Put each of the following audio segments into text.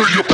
till you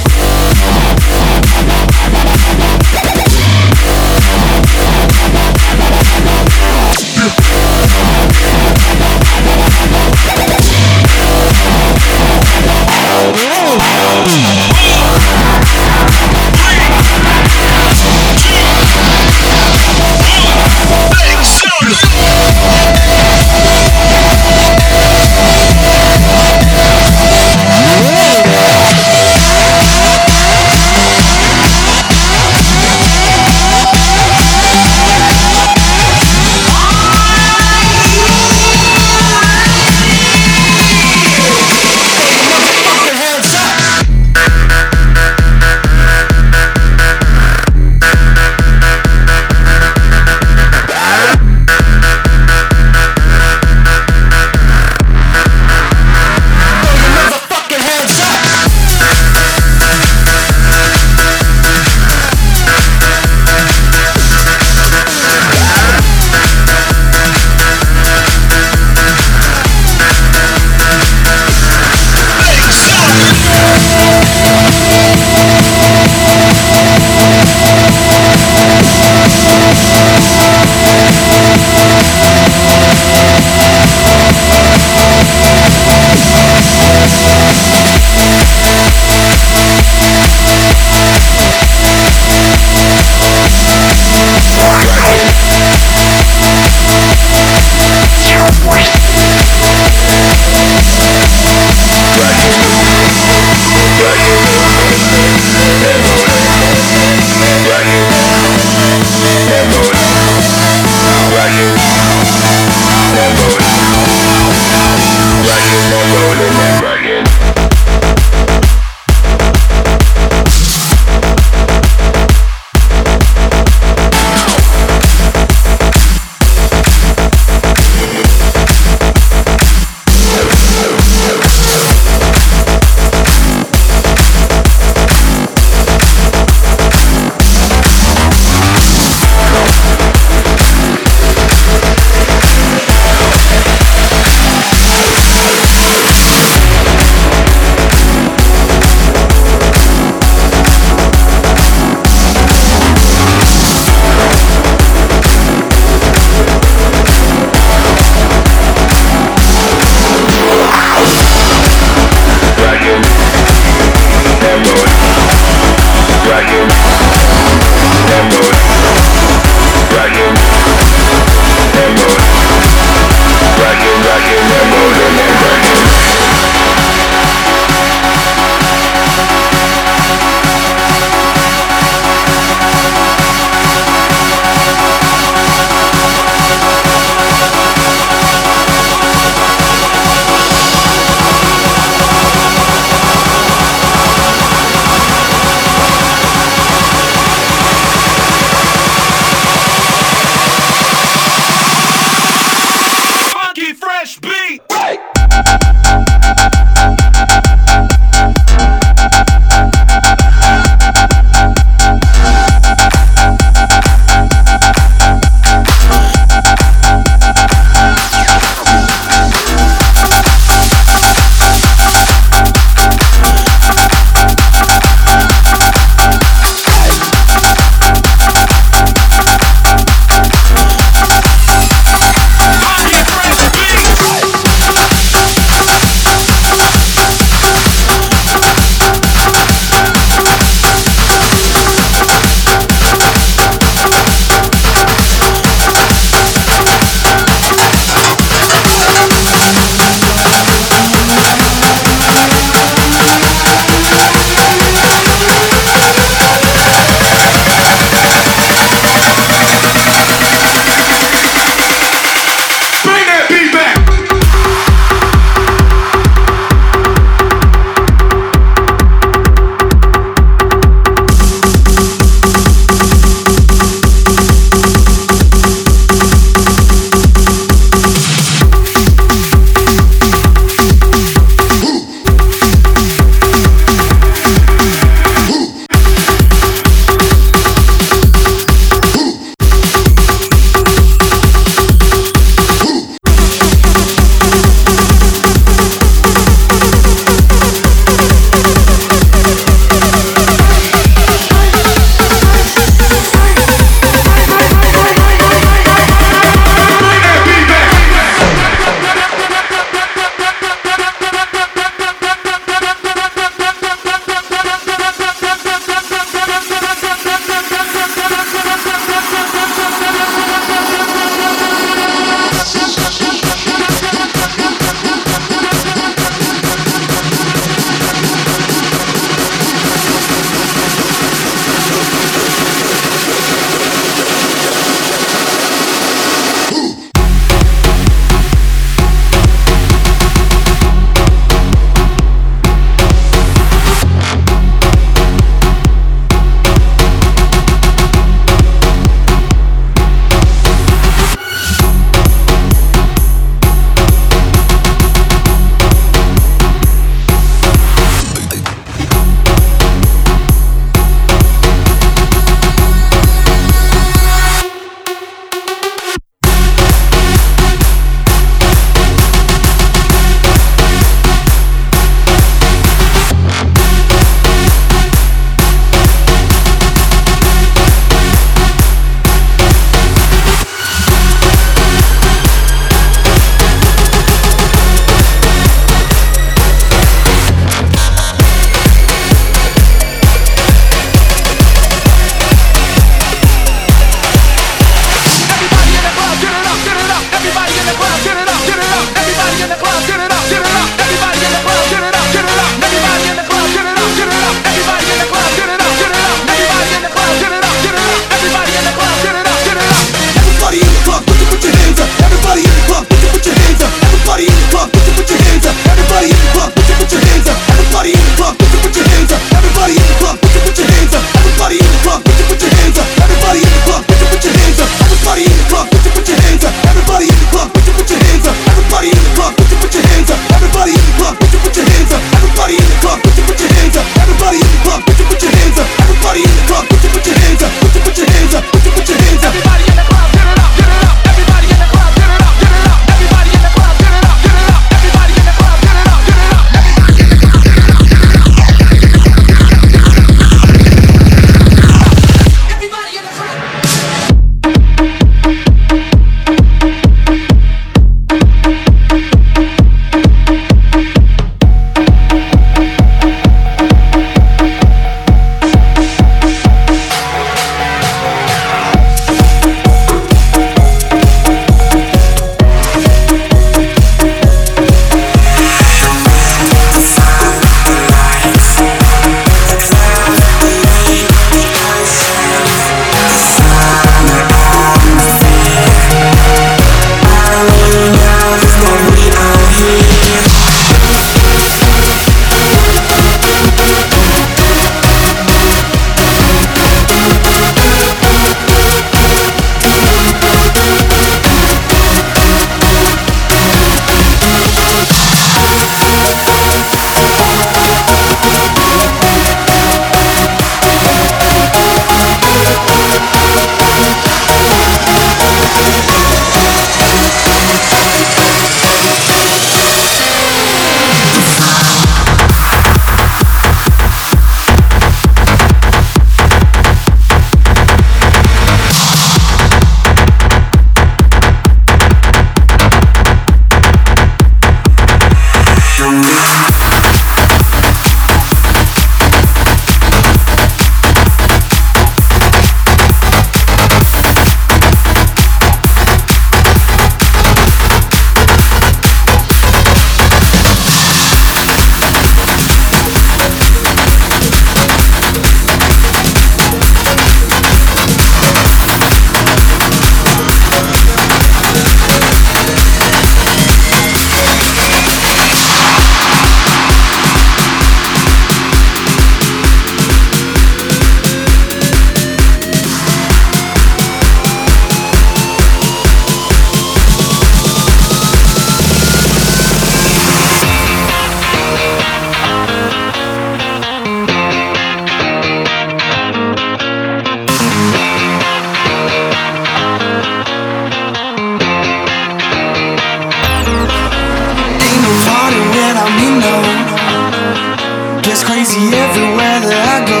crazy everywhere that I go.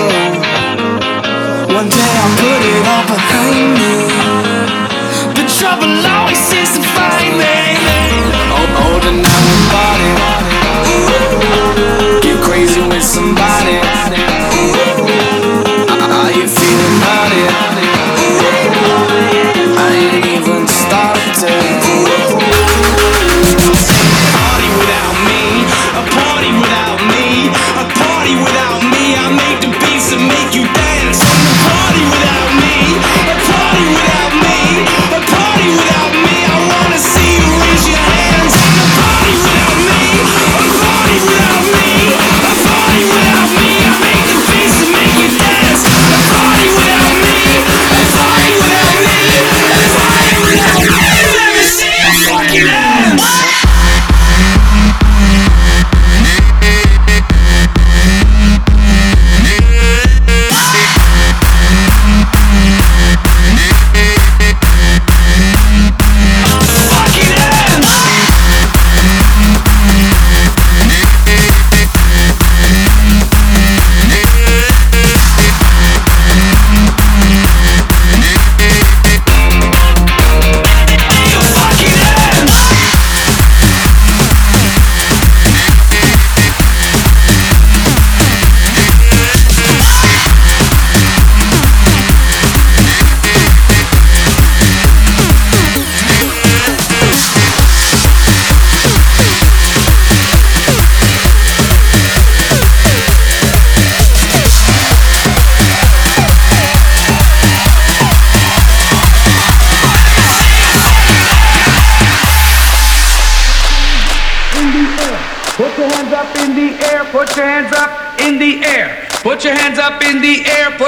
One day I'll put it all behind me. The trouble I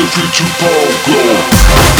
every too far glow.